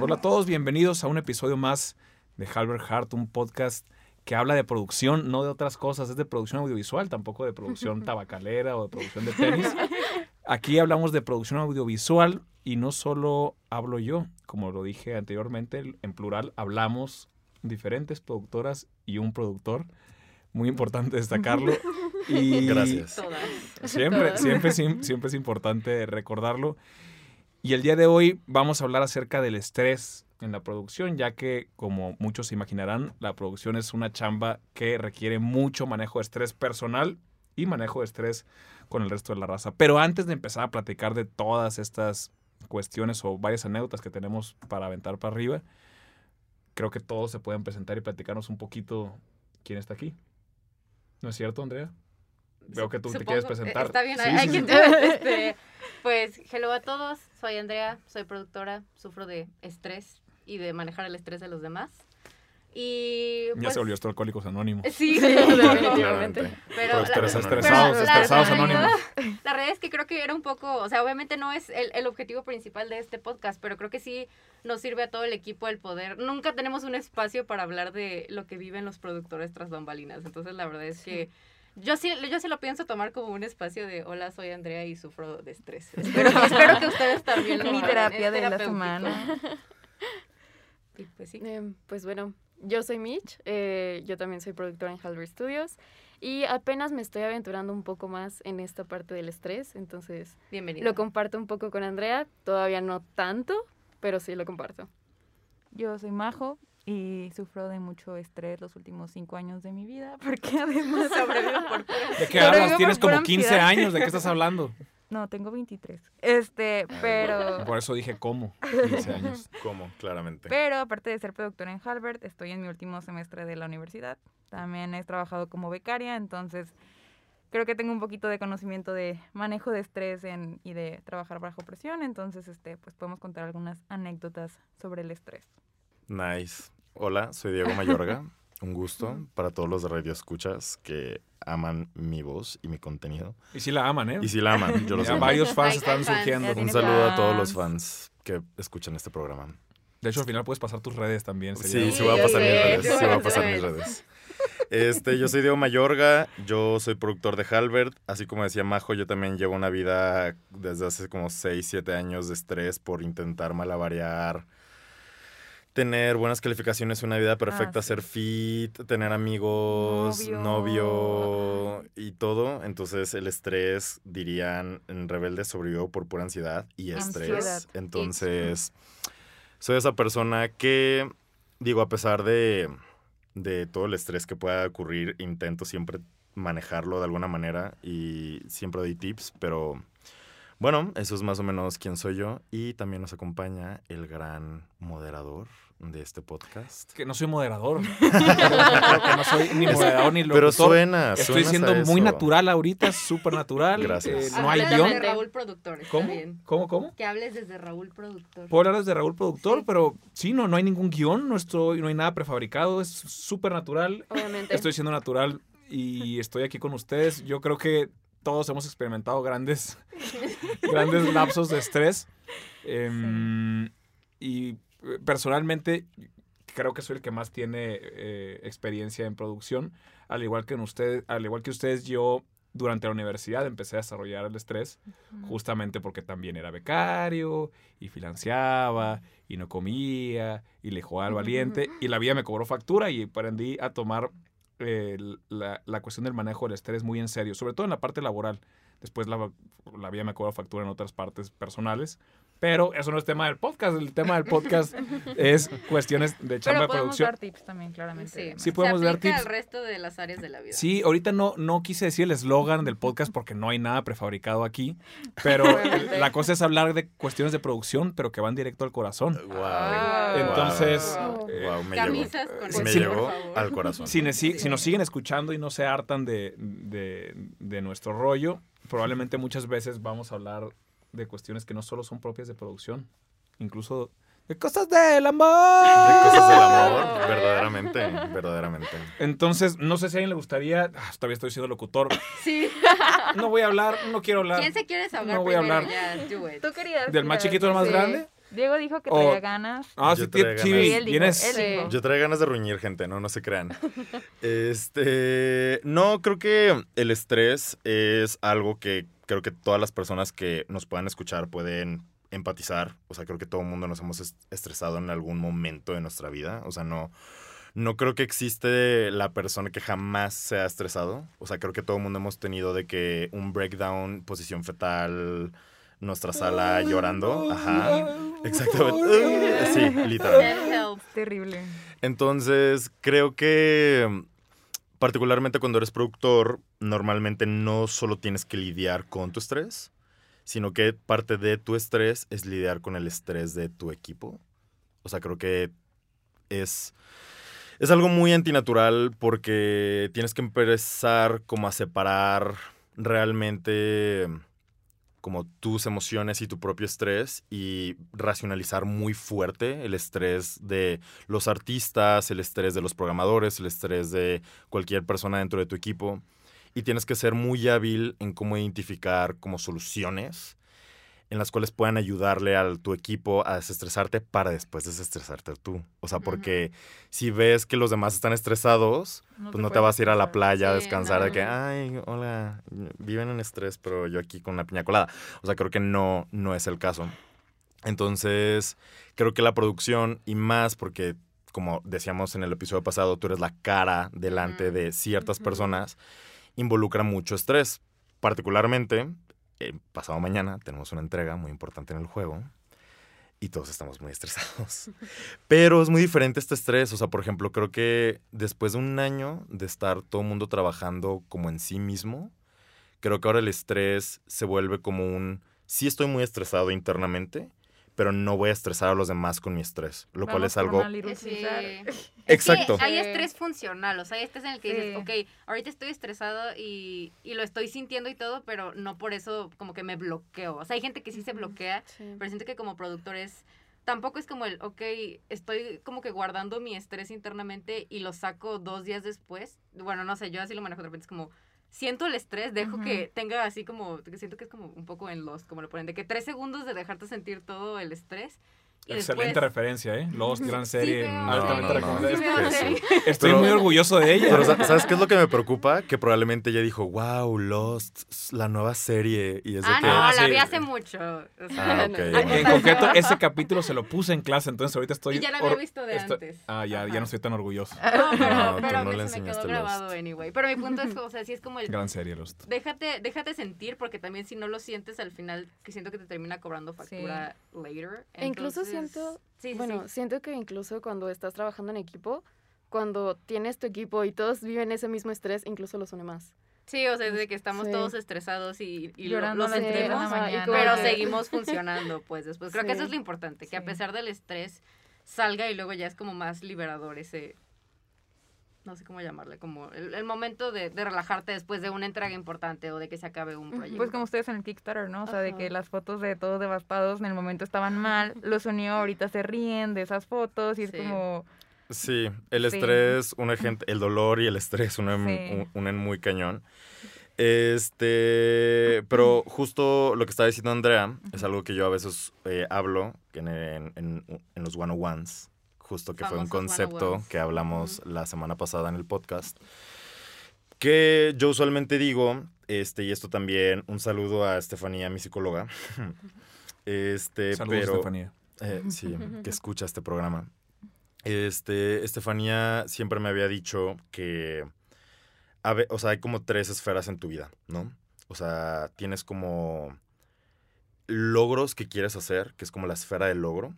Hola a todos, bienvenidos a un episodio más de Halbert Hart, un podcast que habla de producción, no de otras cosas, es de producción audiovisual, tampoco de producción tabacalera o de producción de tenis. Aquí hablamos de producción audiovisual y no solo hablo yo, como lo dije anteriormente, en plural hablamos diferentes productoras y un productor. Muy importante destacarlo. Y Gracias. Siempre, siempre, siempre es importante recordarlo. Y el día de hoy vamos a hablar acerca del estrés en la producción, ya que, como muchos se imaginarán, la producción es una chamba que requiere mucho manejo de estrés personal y manejo de estrés con el resto de la raza. Pero antes de empezar a platicar de todas estas cuestiones o varias anécdotas que tenemos para aventar para arriba, creo que todos se pueden presentar y platicarnos un poquito quién está aquí. ¿No es cierto, Andrea? Veo que tú te quieres presentar. Está bien, Sí, hay, hay sí, que este, Pues, hello a todos, soy Andrea, soy productora, sufro de estrés y de manejar el estrés de los demás. Y Ya pues, se volvió esto Alcohólicos Anónimos. Sí, Definitivamente. Pero Estresados, la- estresados, pero la- estresados la- anónimos. La realidad es que creo que era un poco, o sea, obviamente no es el, el objetivo principal de este podcast, pero creo que sí nos sirve a todo el equipo el poder. Nunca tenemos un espacio para hablar de lo que viven los productores tras bambalinas. Entonces, la verdad es que yo sí, yo sí lo pienso tomar como un espacio de hola, soy Andrea y sufro de estrés. Espero, espero que ustedes también lo Mi terapia de la semana. Y pues sí. Eh, pues bueno, yo soy Mitch, eh, yo también soy productora en Halber Studios y apenas me estoy aventurando un poco más en esta parte del estrés, entonces Bienvenida. lo comparto un poco con Andrea, todavía no tanto, pero sí lo comparto. Yo soy Majo y sufro de mucho estrés los últimos cinco años de mi vida porque además... Sobrevivo por ¿De qué hablas? Tienes como 15 ansiedad. años. ¿De qué estás hablando? No, tengo 23. Este, pero... Por eso dije cómo. 15 años. ¿Cómo? Claramente. Pero aparte de ser productora en Halbert, estoy en mi último semestre de la universidad. También he trabajado como becaria, entonces creo que tengo un poquito de conocimiento de manejo de estrés en- y de trabajar bajo presión. Entonces, este, pues podemos contar algunas anécdotas sobre el estrés. Nice. Hola, soy Diego Mayorga. Un gusto para todos los de Radio Escuchas que aman mi voz y mi contenido. Y sí la aman, ¿eh? Y si la aman, yo lo Ya sé. varios fans están fans. surgiendo. Un saludo a todos los fans. que escuchan este programa. De hecho, al final puedes pasar tus redes también. Sí, sería- sí voy a pasar mis redes. sí Sí voy a vas a pasar mis redes. Este, yo soy Diego Mayorga, yo soy productor de Halbert, así como decía Majo, yo también llevo una vida desde hace como 6, 7 años de estrés por intentar malabarear, tener buenas calificaciones, una vida perfecta, Ah, sí. ser fit, tener amigos, Novio. novio y todo. Entonces el estrés, dirían, en Rebelde sobrevivió por pura ansiedad y estrés. Ansiedad. Entonces, soy esa persona que, digo, a pesar de, de todo el estrés que pueda ocurrir, intento siempre manejarlo de alguna manera y siempre doy tips, pero bueno, eso es más o menos quién soy yo y también nos acompaña el gran moderador de este podcast. Que no soy moderador. Que no soy ni moderador ni locutor. Pero suena, Estoy siendo muy eso. natural ahorita, súper natural. Gracias. Eh, no hay guion. desde Raúl Productor, está ¿Cómo? bien. ¿Cómo? ¿Cómo? Que hables desde Raúl Productor. Puedo hablar desde Raúl Productor, Sí. pero sí, no, no hay ningún guion, no, estoy, no hay nada prefabricado, es súper natural. Obviamente. Estoy siendo natural y estoy aquí con ustedes. Yo creo que todos hemos experimentado grandes, grandes lapsos de estrés. Em, Y personalmente creo que soy el que más tiene eh, experiencia en producción. Al igual que en usted, al igual que ustedes, yo durante la universidad empecé a desarrollar el estrés justamente porque también era becario y financiaba y no comía y le jugaba al valiente y la vida me cobró factura y aprendí a tomar eh, la, la cuestión del manejo del estrés muy en serio, sobre todo en la parte laboral. Después la, la vida me cobró factura en otras partes personales, pero eso no es tema del podcast. El tema del podcast es cuestiones de chamba Pero de podemos producción. dar tips también, claramente. Sí, Sí podemos se dar tips. al resto de las áreas de la vida. Sí, ahorita no, no quise decir el eslogan del podcast porque no hay nada prefabricado aquí, pero la cosa es hablar de cuestiones de producción, pero que van directo al corazón. Wow. Entonces, Wow. eh, Wow, me Camisas con me eso, llegó por favor. al corazón. Si, ne- si, si nos siguen escuchando y no se hartan de, de- de nuestro rollo, probablemente muchas veces vamos a hablar de cuestiones que no solo son propias de producción, incluso de cosas del amor. De cosas del amor, verdaderamente, verdaderamente. Entonces, no sé si a alguien le gustaría, ah, todavía estoy siendo locutor, Sí. no voy a hablar, no quiero hablar ¿Quién se quiere desahogar No voy a hablar. Ya, do it. Tú querías. del más chiquito al más Sí. grande. Diego dijo que O- traía ganas. Ah, sí, traía ganas. Sí, él dijo, vienes- él Sí. dijo. Yo traía ganas de ruñir gente, no, no se crean. Este, no, creo que el estrés es algo que creo que todas las personas que nos puedan escuchar pueden empatizar. O sea, creo que todo el mundo nos hemos est- estresado en algún momento de nuestra vida. O sea, no, no creo que existe la persona que jamás se ha estresado. O sea, creo que todo el mundo hemos tenido de que un breakdown, posición fetal, nuestra sala llorando. Ajá. Exactamente. Sí, literal. Terrible. Entonces, creo que particularmente cuando eres productor, normalmente no solo tienes que lidiar con tu estrés, sino que parte de tu estrés es lidiar con el estrés de tu equipo. O sea, creo que es, es algo muy antinatural porque tienes que empezar como a separar realmente como tus emociones y tu propio estrés y racionalizar muy fuerte el estrés de los artistas, el estrés de los programadores, el estrés de cualquier persona dentro de tu equipo. Y tienes que ser muy hábil en cómo identificar como soluciones en las cuales puedan ayudarle a tu equipo a desestresarte para después desestresarte tú. O sea, porque si ves que los demás están estresados, pues no te vas a ir a la playa a descansar de que, ay, hola, viven en estrés, pero yo aquí con una piña colada. O sea, creo que no, no es el caso. Entonces, creo que la producción, y más porque, como decíamos en el episodio pasado, tú eres la cara delante de ciertas personas, involucra mucho estrés. Particularmente, eh, pasado mañana tenemos una entrega muy importante en el juego y todos estamos muy estresados. Pero es muy diferente este estrés. O sea, por ejemplo, creo que después de un año de estar todo el mundo trabajando como en sí mismo, creo que ahora el estrés se vuelve como un... Sí estoy muy estresado internamente, pero no voy a estresar a los demás con mi estrés, lo cual es algo... Sí. Exacto. Sí, hay estrés funcional, o sea, hay estrés en el que dices, ok, ahorita estoy estresado y, y lo estoy sintiendo y todo, pero no por eso como que me bloqueo. O sea, hay gente que sí se bloquea, Sí. pero siento que como productor es, tampoco es como el, ok, estoy como que guardando mi estrés internamente y lo saco dos días después. Bueno, no sé, yo así lo manejo de repente, es como, siento el estrés, dejo que tenga así como, que siento que es como un poco en los, como lo ponen, de que tres segundos de dejarte sentir todo el estrés. Y Excelente después, referencia, ¿eh? Lost, gran Sí serie. altamente no, no, sí. Estoy Pero- muy orgulloso de ella. Pero sa- ¿sabes qué es lo que me preocupa? Que probablemente ella dijo, wow, Lost, la nueva serie. Y es de Ah, que... no, Ah, la sí. vi hace mucho. o sea, Ah. En, en concreto, ese capítulo se lo puse en clase, entonces ahorita estoy... Y ya la había or- visto de estoy- antes. Ah, ya, ya no estoy tan orgulloso. No, pero, No, tú pero no me- le se me quedó grabado Lost. anyway. Pero mi punto es que, o sea, sí es como el... Gran serie, Lost. Déjate, déjate sentir, porque también si no lo sientes al final, que siento que te termina cobrando factura later. E incluso Entonces, siento- Sí, Bueno, sí. siento que incluso cuando estás trabajando en equipo, cuando tienes tu equipo y todos viven ese mismo estrés, incluso los une más. Sí, o sea, es de que estamos Sí. todos estresados y, y lo, Llorando lo a las tres de la sentimos, mañana. como pero que- seguimos funcionando, pues, después. Creo que eso es lo importante, que a pesar del estrés salga y luego ya es como más liberador ese... No sé cómo llamarle, como el, el momento de, de relajarte después de una entrega importante o de que se acabe un proyecto. Pues como ustedes en el Kickstarter, ¿no? O sea, de que las fotos de todos devastados en el momento estaban mal, los unió, ahorita se ríen de esas fotos y es Sí. como... Sí, el Sí. estrés, una gente, el dolor y el estrés unen, Sí. un- unen muy cañón. Este, pero justo lo que estaba diciendo Andrea es algo que yo a veces eh, hablo en, en, en, en los 101s, justo que fue un concepto 101s. que hablamos la semana pasada en el podcast. Que yo usualmente digo, este, y esto también, un saludo a Estefanía, mi psicóloga. Este, Saludos, pero, Estefanía. eh, sí, que escucha este programa. Este, Estefanía siempre me había dicho que, a o sea, hay como tres esferas en tu vida, ¿no? O sea, tienes como logros que quieres hacer, que es como la esfera del logro,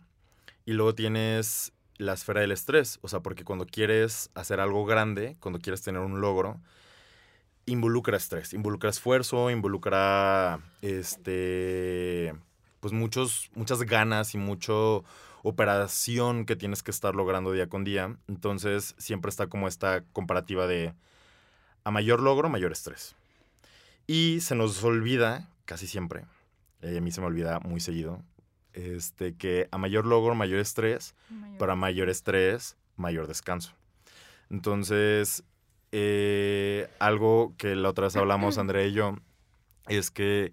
y luego tienes la esfera del estrés, o sea, porque cuando quieres hacer algo grande, cuando quieres tener un logro, involucra estrés, involucra esfuerzo, involucra, este, pues muchos, muchas ganas y mucho operación que tienes que estar logrando día con día. Entonces siempre está como esta comparativa de a mayor logro, mayor estrés. Y se nos olvida, casi siempre, eh, a mí se me olvida muy seguido, este, que a mayor logro, mayor estrés, para mayor estrés, mayor descanso. Entonces, eh, algo que la otra vez hablamos, Andrea y yo, es que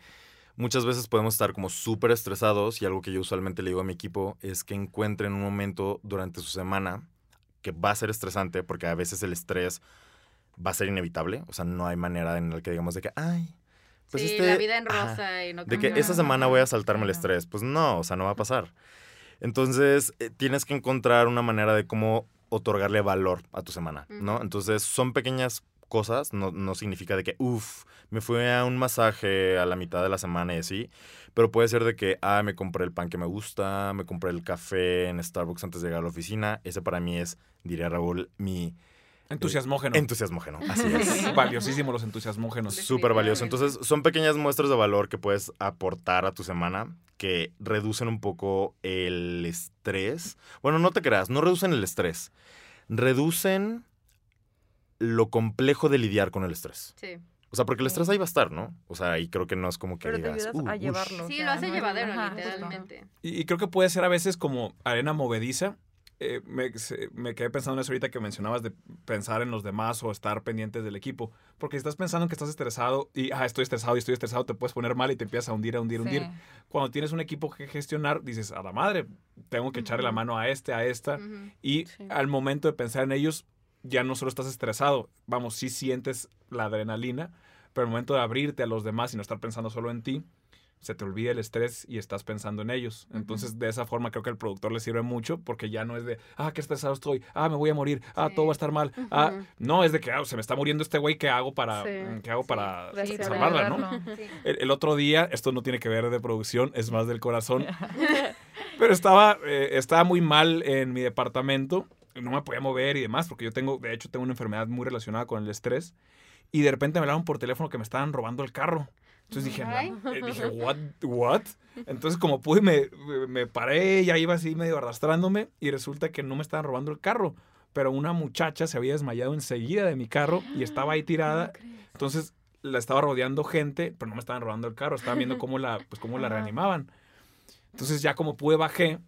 muchas veces podemos estar como súper estresados y algo que yo usualmente le digo a mi equipo es que encuentren un momento durante su semana que va a ser estresante porque a veces el estrés va a ser inevitable, o sea, no hay manera en la que digamos de que, ay, pues sí, este- la vida en ajá, rosa y no de que esa semana voy a saltarme el estrés. Pues no, o sea, no va a pasar. Entonces, eh, tienes que encontrar una manera de cómo otorgarle valor a tu semana, ¿no? Entonces, son pequeñas cosas, no, no significa de que, uff, me fui a un masaje a la mitad de la semana y así, pero puede ser de que, ah, me compré el pan que me gusta, me compré el café en Starbucks antes de llegar a la oficina. Ese para mí es, diría Raúl, mi Entusiasmógeno. entusiasmógeno. Así es. Valiosísimo los entusiasmógenos. Súper valioso. Entonces, son pequeñas muestras de valor que puedes aportar a tu semana que reducen un poco el estrés. Bueno, no te creas, no reducen el estrés. Reducen lo complejo de lidiar con el estrés. Sí, O sea, porque el estrés ahí va a estar, ¿no? O sea, y creo que no es como que Pero te digas, ayudas "Uh, a ush". llevarlo. o sí sea, lo hace no llevadero, ajá, literalmente. Y, y creo que puede ser a veces como arena movediza. Eh, me, quedé pensando en eso ahorita que mencionabas de pensar en los demás o estar pendientes del equipo. Porque si estás pensando en que estás estresado y, ah, estoy estresado y estoy estresado, te puedes poner mal y te empiezas a hundir, a hundir, a hundir. Cuando tienes un equipo que gestionar, dices, a la madre, tengo que echarle la mano a este, a esta. Y Sí. al momento de pensar en ellos, ya no solo estás estresado, vamos, sí sientes la adrenalina, pero al momento de abrirte a los demás y no estar pensando solo en ti, se te olvida el estrés y estás pensando en ellos. Entonces, de esa forma creo que al productor le sirve mucho porque ya no es de, ah, qué estresado estoy, ah, me voy a morir, ah, Sí. todo va a estar mal. Ah, no, es de que ah, se me está muriendo este güey, ¿qué hago para, Sí. mm, ¿qué hago Sí. para Sí, salvarla, no? ayudarlo. Sí. El, el otro día, esto no tiene que ver de producción, es más del corazón. pero estaba, eh, estaba muy mal en mi departamento. No me podía mover y demás, porque yo tengo, de hecho, tengo una enfermedad muy relacionada con el estrés. Y de repente me hablaron por teléfono que me estaban robando el carro. Entonces dije. "No", eh, dije, what, what? Entonces como pude, me, me paré, ya iba así medio arrastrándome y resulta que no me estaban robando el carro. Pero una muchacha se había desmayado enseguida de mi carro y estaba ahí tirada. Entonces la estaba rodeando gente, pero no me estaban robando el carro, estaban viendo cómo la, pues, cómo la reanimaban. Entonces ya como pude bajé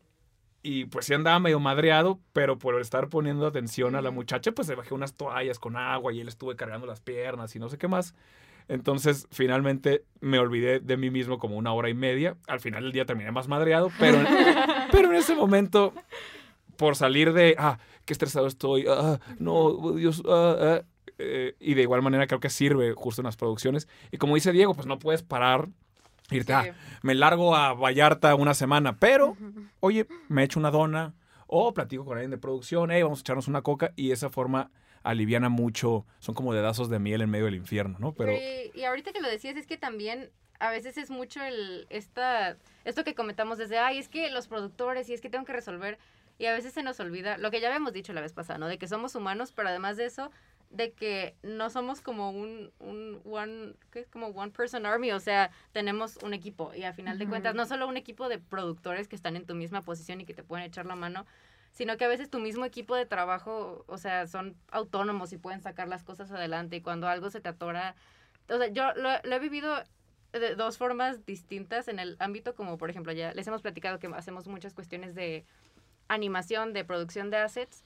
y pues sí andaba medio madreado, pero por estar poniendo atención a la muchacha, pues le bajé unas toallas con agua y él estuve cargando las piernas y no sé qué más. Entonces finalmente me olvidé de mí mismo como una hora y media. Al final del día terminé más madreado, pero, pero en ese momento, por salir de, ah, qué estresado estoy, ah, no, Dios, ah, ah, eh, y de igual manera creo que sirve justo en las producciones. Y como dice Diego, pues no puedes parar, irte, ah, Sí. me largo a Vallarta una semana, pero, oye, me echo una dona o platico con alguien de producción, hey, vamos a echarnos una coca y esa forma aliviana mucho, son como dedazos de miel en medio del infierno, ¿no? Pero Y, y ahorita que lo decías es que también a veces es mucho el esta esto que comentamos desde, ay, es que los productores y es que tengo que resolver y a veces se nos olvida lo que ya habíamos dicho la vez pasada, ¿no? De que somos humanos, pero además de eso de que no somos como un, un one, ¿qué? como one person army, o sea, tenemos un equipo y a final de cuentas no solo un equipo de productores que están en tu misma posición y que te pueden echar la mano, sino que a veces tu mismo equipo de trabajo, o sea, son autónomos y pueden sacar las cosas adelante y cuando algo se te atora, o sea, yo lo, lo he vivido de dos formas distintas en el ámbito como, por ejemplo, ya les hemos platicado que hacemos muchas cuestiones de animación, de producción de assets.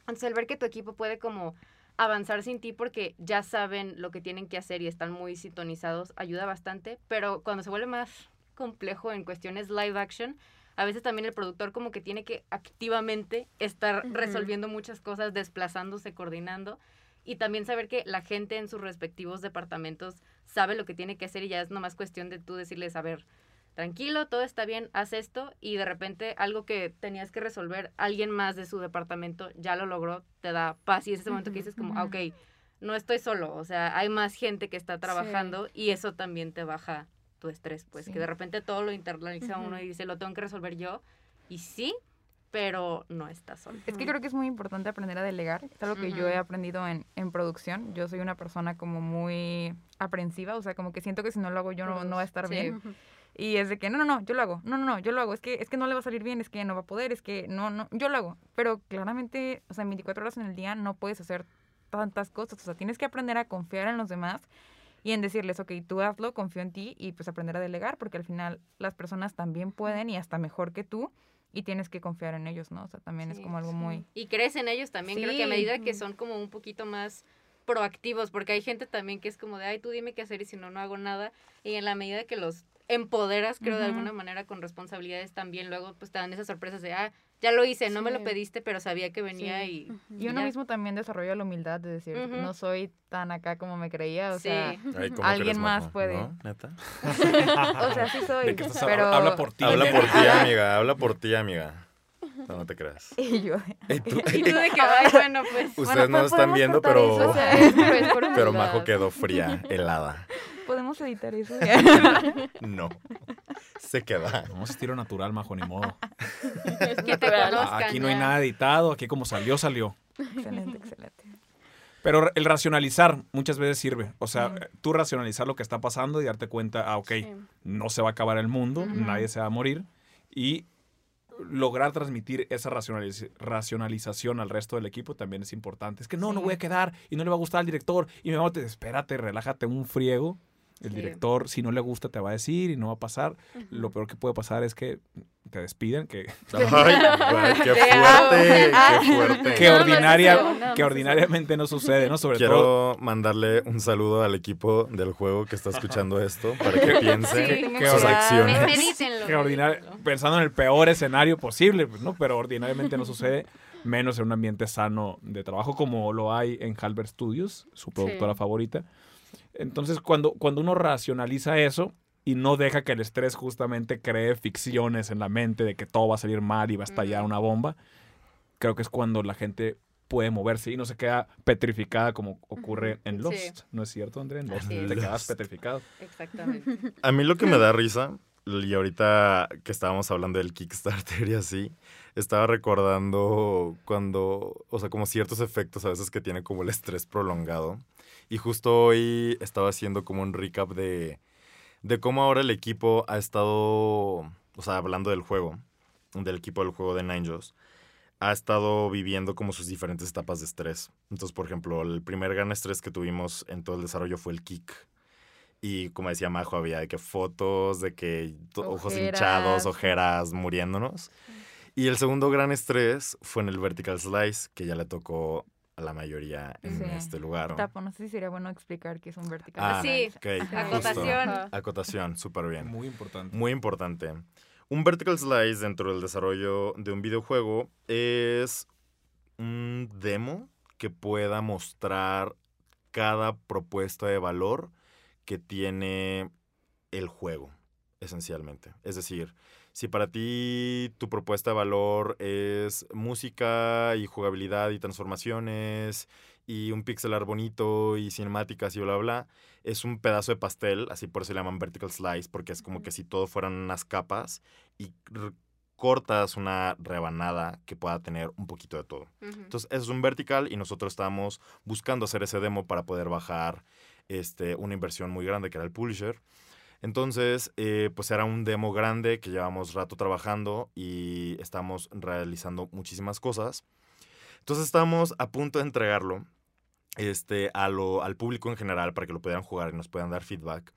Entonces, el ver que tu equipo puede como avanzar sin ti porque ya saben lo que tienen que hacer y están muy sintonizados, ayuda bastante, pero cuando se vuelve más complejo en cuestiones live action, a veces también el productor como que tiene que activamente estar resolviendo muchas cosas, desplazándose, coordinando y también saber que la gente en sus respectivos departamentos sabe lo que tiene que hacer y ya es nomás cuestión de tú decirles, a ver, tranquilo, todo está bien, haz esto y de repente algo que tenías que resolver, alguien más de su departamento ya lo logró, te da paz y es ese momento que dices como, ah, ok, no estoy solo, o sea, hay más gente que está trabajando y eso también te baja tu estrés, pues Sí. que de repente todo lo internaliza uno y dice, lo tengo que resolver yo y sí, pero no estás solo. Es que creo que es muy importante aprender a delegar. Es algo que yo he aprendido en, en producción. Yo soy una persona como muy aprensiva, o sea, como que siento que si no lo hago yo no, no va a estar Sí. bien. Y es de que, no, no, no, yo lo hago, no, no, no, yo lo hago, es que, es que no le va a salir bien, es que no va a poder, es que no, no, yo lo hago. Pero claramente, o sea, en 24 horas en el día no puedes hacer tantas cosas, o sea, tienes que aprender a confiar en los demás y en decirles, ok, tú hazlo, confío en ti y pues aprender a delegar, porque al final las personas también pueden y hasta mejor que tú y tienes que confiar en ellos, ¿no? O sea, también es como algo muy... Y crees en ellos también, creo que a medida que son como un poquito más proactivos, porque hay gente también que es como de, ay, tú dime qué hacer y si no, no hago nada. Y en la medida que los empoderas, creo, de alguna manera con responsabilidades también. Luego, pues te dan esas sorpresas de, ah, ya lo hice, no me lo pediste, pero sabía que venía Sí. y... Y uno ya. mismo también desarrolla la humildad de decir, no soy tan acá como me creía, o Sí. sea, Ay, ¿cómo Alguien crees, más puede. ¿No? ¿Neta? o sea, sí soy, ¿De qué estás pero... Habla por ti. Habla por ti, amiga. Habla por ti, amiga. No, no te creas. Y yo, Y tú- Y tú de que, ay, bueno, pues... Ustedes Bueno, no pues están podemos viendo, pero, eso, O sea, es por- es por pero. Majo quedó fría, helada. Podemos editar eso. No. Se queda. Vamos a estilo natural, majo, ni modo. Es Que te conozcan. Aquí no hay nada editado, aquí como salió, salió. excelente, excelente. Pero el racionalizar muchas veces sirve. O sea, tú racionalizar lo que está pasando y darte cuenta, ah, ok, Sí. no se va a acabar el mundo, nadie se va a morir. Y lograr transmitir esa racionaliz- racionalización al resto del equipo también es importante. Es que no, no voy a quedar y no le va a gustar al director. Y me va a decir, espérate, relájate un friego. El Sí. director, si no le gusta, te va a decir y no va a pasar. Lo peor que puede pasar es que te despiden, que, Ay, qué Te fuerte, qué fuerte. que, ordinaria, eso, nada más que ordinariamente no sucede, ¿no? Sobre todo Quiero mandarle un saludo al equipo del juego que está escuchando esto para que piense Sí. Qué sus acciones. Que ordinari- pensando en el peor escenario posible, pues, ¿no? Pero ordinariamente no sucede, menos en un ambiente sano de trabajo como lo hay en Halber Studios, su productora favorita. Entonces, cuando, cuando uno racionaliza eso y no deja que el estrés justamente cree ficciones en la mente de que todo va a salir mal y va a estallar una bomba, creo que es cuando la gente puede moverse y no se queda petrificada como ocurre en Sí. Lost. ¿No es cierto, André? En Lost te quedas petrificado. Exactamente. A mí lo que me da risa, y ahorita que estábamos hablando del Kickstarter y así, estaba recordando cuando, o sea, como ciertos efectos a veces que tiene como el estrés prolongado. Y justo hoy estaba haciendo como un recap de, de cómo ahora el equipo ha estado, o sea, hablando del juego, del equipo del juego de Ninjas, ha estado viviendo como sus diferentes etapas de estrés. Entonces, por ejemplo, el primer gran estrés que tuvimos en todo el desarrollo fue el kick. Y como decía Majo, había de que fotos, de que ojos Ojeras. hinchados, ojeras, muriéndonos. Y el segundo gran estrés fue en el vertical slice, que ya le tocó a la mayoría en Sí. este lugar. Tapo, no sé si sería bueno explicar qué es un vertical. Ah, Sí. justo. Acotación. Acotación, súper bien. Muy importante. Muy importante. Un vertical slice dentro del desarrollo de un videojuego es un demo que pueda mostrar cada propuesta de valor que tiene el juego, esencialmente. Es decir, si para ti tu propuesta de valor es música y jugabilidad y transformaciones y un pixel art bonito y cinemáticas y bla, bla, bla, es un pedazo de pastel, así por eso le llaman vertical slice, porque es como que si todo fueran unas capas y cortas una rebanada que pueda tener un poquito de todo. Entonces, eso es un vertical y nosotros estábamos buscando hacer ese demo para poder bajar este, una inversión muy grande que era el publisher. Entonces, eh, pues era un demo grande que llevamos rato trabajando y estamos realizando muchísimas cosas. Entonces, estábamos a punto de entregarlo este, a lo- al público en general para que lo pudieran jugar y nos puedan dar feedback.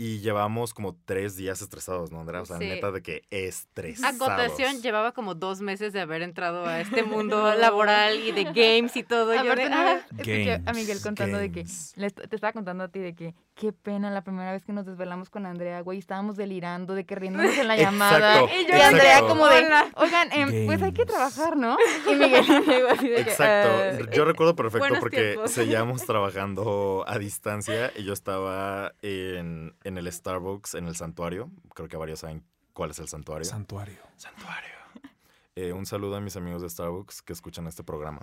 Y llevamos como tres días estresados, ¿no, Andrea? O sea, Sí. neta de que estresados. Acotación, llevaba como dos meses de haber entrado a este mundo laboral y de games y todo. Yo Aparte, de, ah, a Miguel contando de que te estaba contando a ti de que qué pena la primera vez que nos desvelamos con Andrea, güey, estábamos delirando de que riéndonos en la llamada. Exacto, y yo, Andrea exacto. como de, oigan, em, pues hay que trabajar, ¿no? Y Miguel llegó así de que, Exacto. "Ah, Yo recuerdo perfecto porque tiempos. seguíamos trabajando a distancia y yo estaba en, en el Starbucks, en el santuario. Creo que varios saben cuál es el santuario. Santuario. santuario. Eh, un saludo a mis amigos de Starbucks que escuchan este programa.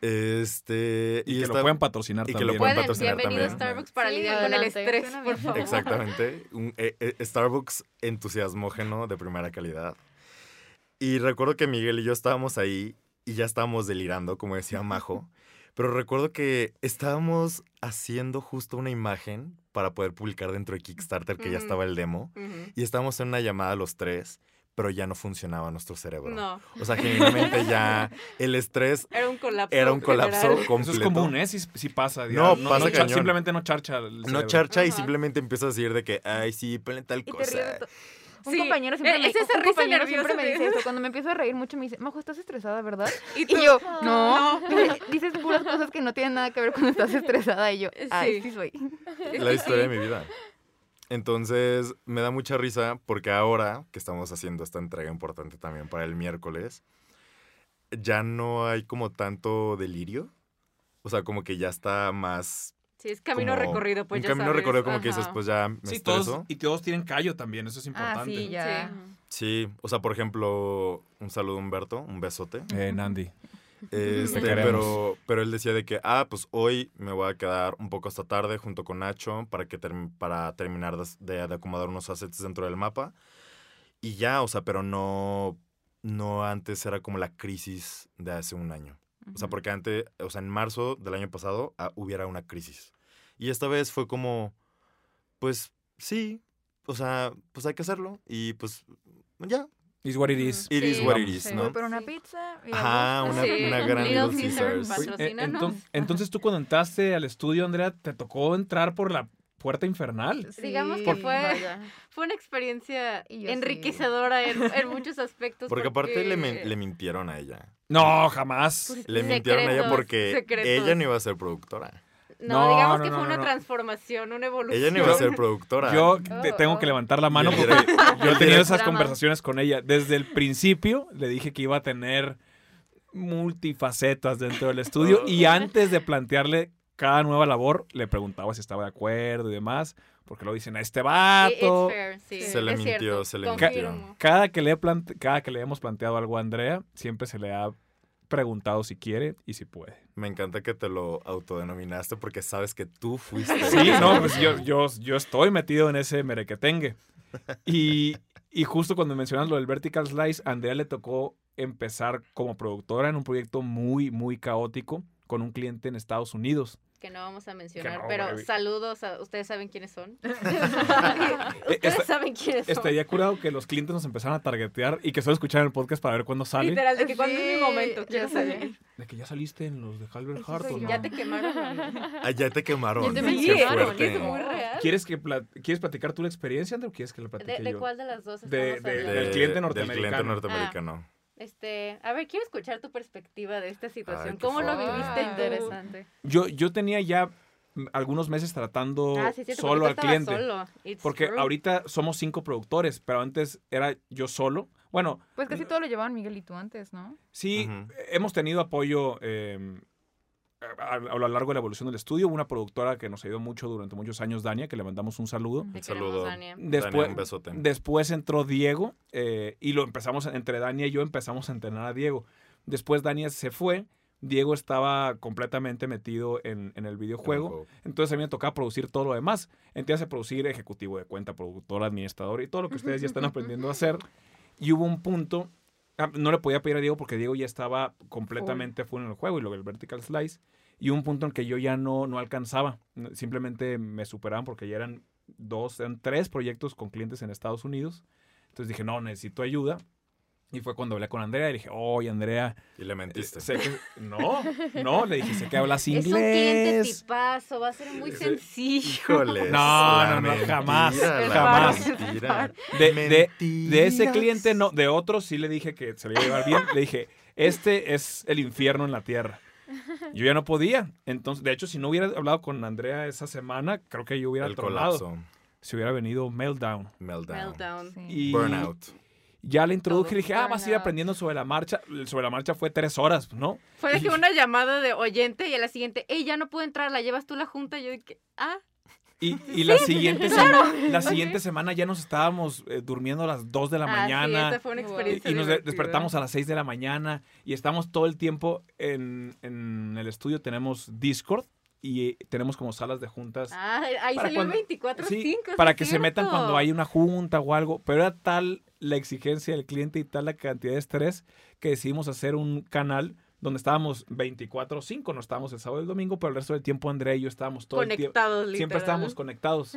Este. Y, que esta- lo puedan patrocinar y que lo también. pueden Pueden, patrocinar bienvenido a también. Starbucks para Sí, lidiar con el estrés, por favor. Exactamente. Un eh, eh, Starbucks entusiasmógeno de primera calidad. Y recuerdo que Miguel y yo estábamos ahí y ya estábamos delirando, como decía Majo. Pero recuerdo que estábamos haciendo justo una imagen para poder publicar dentro de Kickstarter, que ya estaba el demo. Y estábamos en una llamada los tres, pero ya no funcionaba nuestro cerebro. No, O sea, genuinamente ya el estrés era un colapso. era un colapso general. completo. Eso es común, ¿eh? Sí, sí pasa. ya. No, pasa char- cañón. Simplemente no charcha. el No charcha y simplemente empieza a decir de que, ay, sí, ponle tal Y te cosa. Un Sí, compañero siempre, eh, me, es esa compañero siempre me dice eso. Cuando me empiezo a reír mucho me dice, Majo, ¿estás estresada, verdad? Y yo, no. Dice, Dices puras cosas que no tienen nada que ver cuando estás estresada. Y yo, ay, Sí. sí soy. la historia de mi vida. Entonces, me da mucha risa porque ahora que estamos haciendo esta entrega importante también para el miércoles, ya no hay como tanto delirio. O sea, como que ya está más... Sí, es camino como recorrido, pues un ya camino sabes. recorrido como que dices, pues ya me Sí, estreso. todos, y todos tienen callo también, eso es Ah, importante. sí, ya. Sí, o sea, por ejemplo, un saludo a Humberto, un besote. Eh, Nandi. Este, pero, pero él decía de que, ah, pues hoy me voy a quedar un poco hasta tarde junto con Nacho para, que term- para terminar de, de- acomodar unos assets dentro del mapa. Y ya, o sea, pero no, no antes era como la crisis de hace un año. O sea, porque antes, o sea, en marzo del año pasado ah, hubiera una crisis. Y esta vez fue como, pues sí, o sea, pues hay que hacerlo. Y pues ya, Is what it is. it is what it is, Sí, ¿no? voy por una pizza. y Ajá, una, Sí. una gran Little Little Caesar, Caesars. patro- Eh, Patrocínanos. enton- entonces tú cuando entraste al estudio, Andrea, te tocó entrar por la puerta infernal. Digamos que fue- vaya. Fue una experiencia enriquecedora en, en muchos aspectos. Porque aparte le, men- porque- le mintieron a ella. No, jamás. Pues, Le mintieron a ella secretos, porque secretos. ella no iba a ser productora. No, No, digamos no, que no, fue no, una no. transformación, una evolución. Ella no iba a ser productora. Yo Oh, te tengo que levantar la mano porque yo he tenido esas Drama. conversaciones con ella. Desde el principio le dije que iba a tener multifacetas dentro del estudio y antes de plantearle cada nueva labor le preguntaba si estaba de acuerdo y demás, porque lo dicen a este vato. it's fair, sí, Se le es mintió, cierto, se le confirmo. mintió. Cada que le he cada que le hemos planteado algo a Andrea, siempre se le ha preguntado si quiere y si puede. Me encanta que te lo autodenominaste porque sabes que tú fuiste. Sí, no, pues yo, yo, yo estoy metido en ese merequetengue. Y, y justo cuando mencionas lo del Vertical Slice, a Andrea le tocó empezar como productora en un proyecto muy, muy caótico con un cliente en Estados Unidos. Que no vamos a mencionar, no, pero saludos a... ¿Ustedes saben quiénes son? Ustedes esta- saben quiénes son. Estaría curado que los clientes nos empezaran a targetear y que solo escucharan el podcast para ver cuándo sale. Literal, de que cuando es Sí, mi momento, ya quiero salir. De que ya saliste en los de Halbert Hart o no. Ya te quemaron. Ah, ya te quemaron. Ya te Qué mencionaron, fuerte. es muy real. ¿Quieres, que ¿Quieres platicar tú la experiencia, Andrea, o quieres que la ¿De, platique de yo? cuál de las dos De- estamos de- hablando? del cliente Del norteamericano. cliente norteamericano. Este, a ver, quiero escuchar tu perspectiva de esta situación. Ay, ¿Cómo lo viviste Ah, tú? interesante. Yo, yo tenía ya algunos meses tratando Ah, sí, es cierto, solo al cliente. Solo. Porque true. ahorita somos cinco productores, pero antes era yo solo. Bueno, Pues casi todo lo llevaban Miguel y tú antes, ¿no? sí, hemos tenido apoyo eh, a, a lo largo de la evolución del estudio. Hubo Una productora que nos ayudó mucho durante muchos años, Dania, que le mandamos un saludo. Un saludo. Dania. Después, Dania, un besote. después entró Diego eh, y lo empezamos, entre Dania y yo empezamos a entrenar a Diego. Después Dania se fue, Diego estaba completamente metido en, en el videojuego. Entonces a mí me tocaba producir todo lo demás. Entiendes a producir ejecutivo de cuenta, productor, administrador y todo lo que ustedes ya están aprendiendo a hacer. Y hubo un punto, no le podía pedir a Diego porque Diego ya estaba completamente full en el juego y luego el vertical slice. Y un punto en que yo ya no, no alcanzaba. Simplemente me superaban porque ya eran dos, eran tres proyectos con clientes en Estados Unidos. Entonces dije, no, necesito ayuda. Y fue cuando hablé con Andrea y dije, oye, Andrea, Y le eh, mentiste. sé que... No, no, le dije, sé que hablas Es un cliente inglés. tipazo, va a ser muy sencillo. No, no, no, jamás, jamás. Mentira. De, de, de ese cliente, no, de otro sí le dije que se le iba a llevar bien. Le dije, este es el infierno en la tierra. Yo ya no podía. Entonces, de hecho, si no hubiera hablado con Andrea esa semana, creo que yo hubiera El colapso. Si hubiera venido Meltdown. Meltdown. Meltdown. Sí. Y Burnout. Ya le introduje y dije, ah, vas a ir aprendiendo sobre la marcha. Sobre la marcha fue tres horas, ¿no? Fue de que una llamada de oyente y a la siguiente, ey, ya no puedo entrar, ¿la llevas tú la junta? Y yo dije, ah, Y, y la, siguiente sema- la siguiente semana ya nos estábamos eh, durmiendo a las 2 de la ah, sí, mañana. esta fue una Wow. Y, experiencia y nos de- despertamos a las 6 de la mañana y estamos todo el tiempo en, en el estudio. Tenemos Discord y tenemos como salas de juntas. Ah, ahí Para salió cuando- 24-5. Sí, para que se metan cuando hay una junta o algo. Pero era tal la exigencia del cliente y tal la cantidad de estrés que decidimos hacer un canal donde estábamos 24-5. No estábamos el sábado y el domingo, pero el resto del tiempo Andrea y yo estábamos todo el tiempo. Conectados, literal. Siempre estábamos conectados.